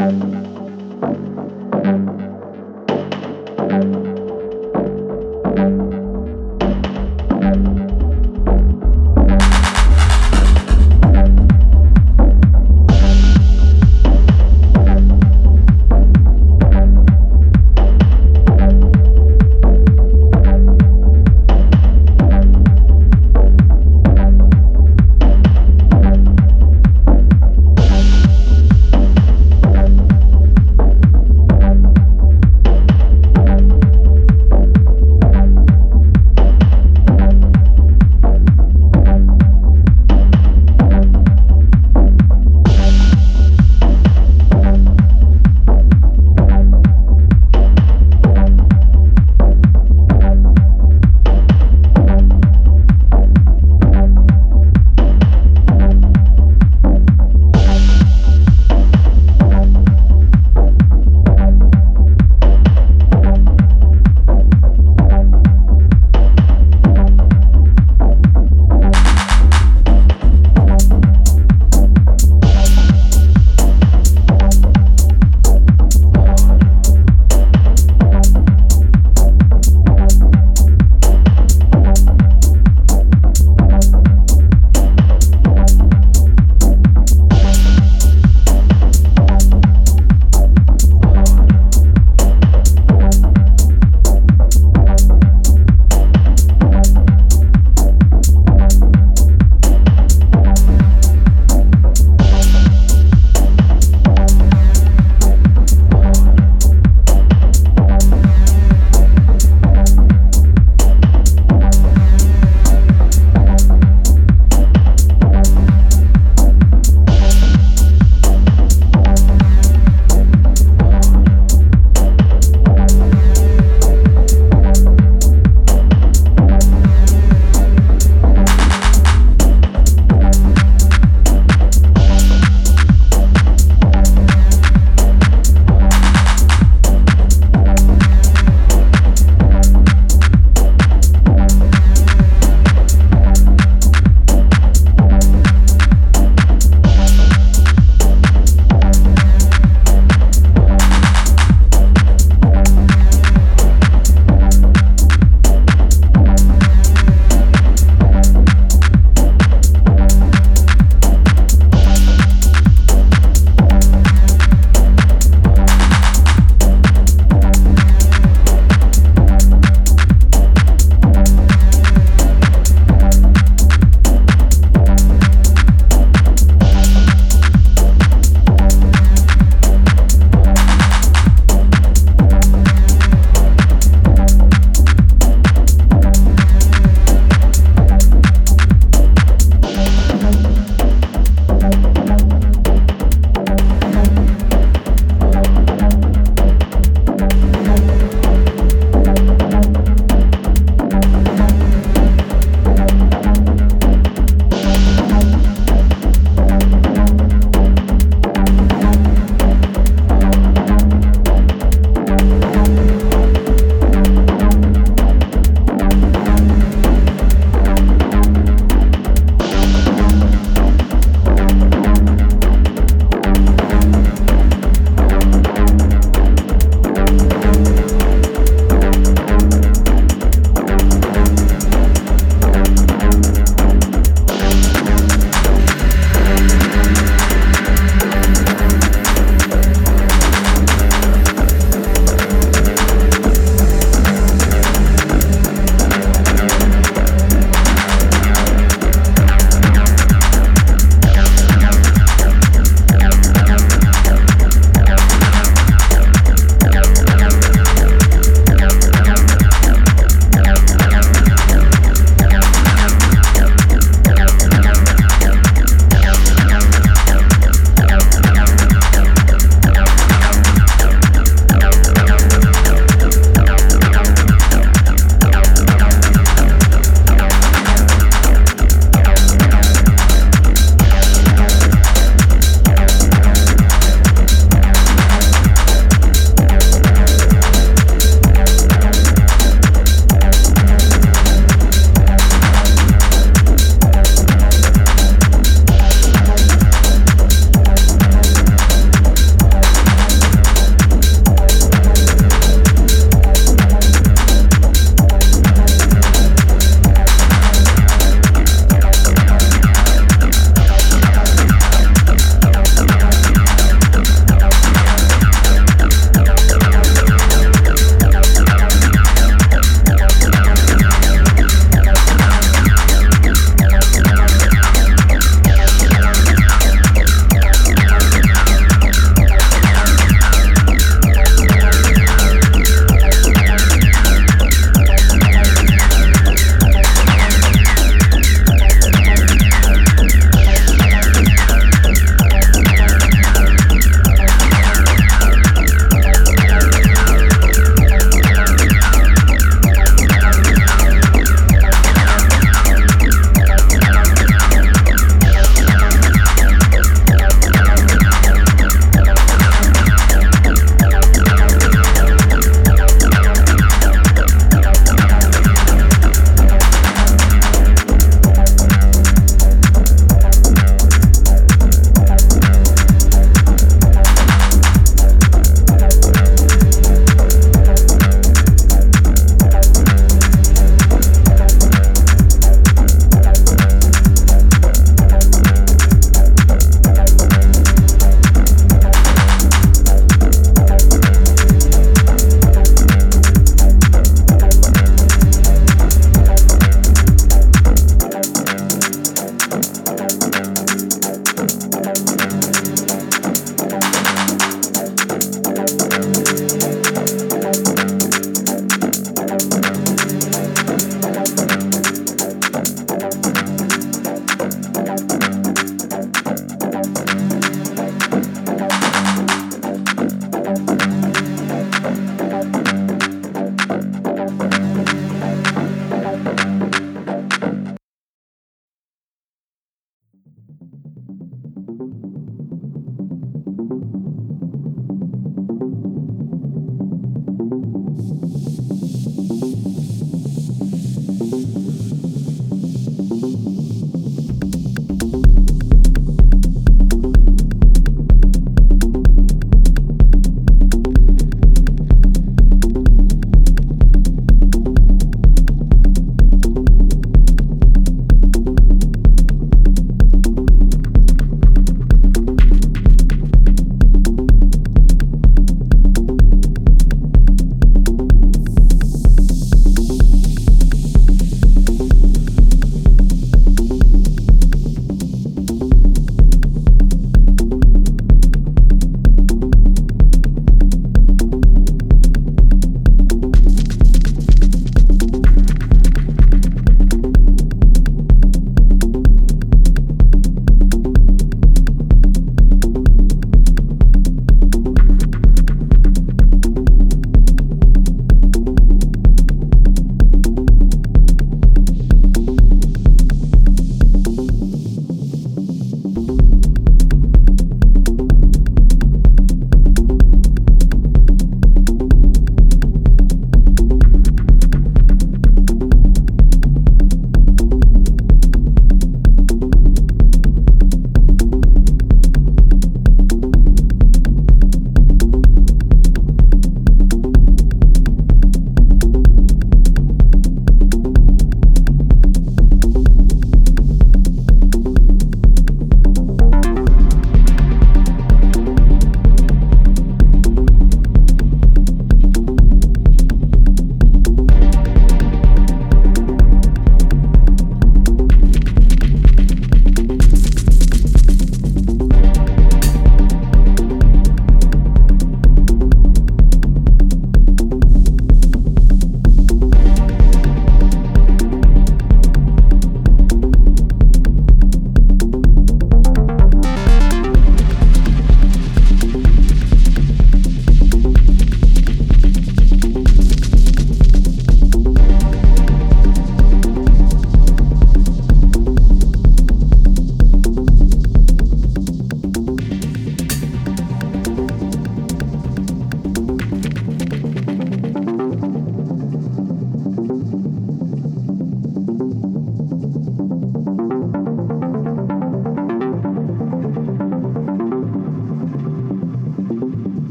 Thank you.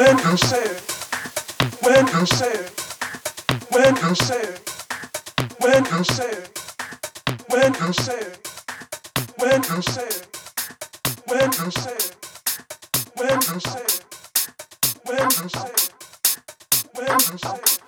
When you said, when you said, when you said, when you said, when you said, when you said, when you said, when you said, when you said, when you said, when you said.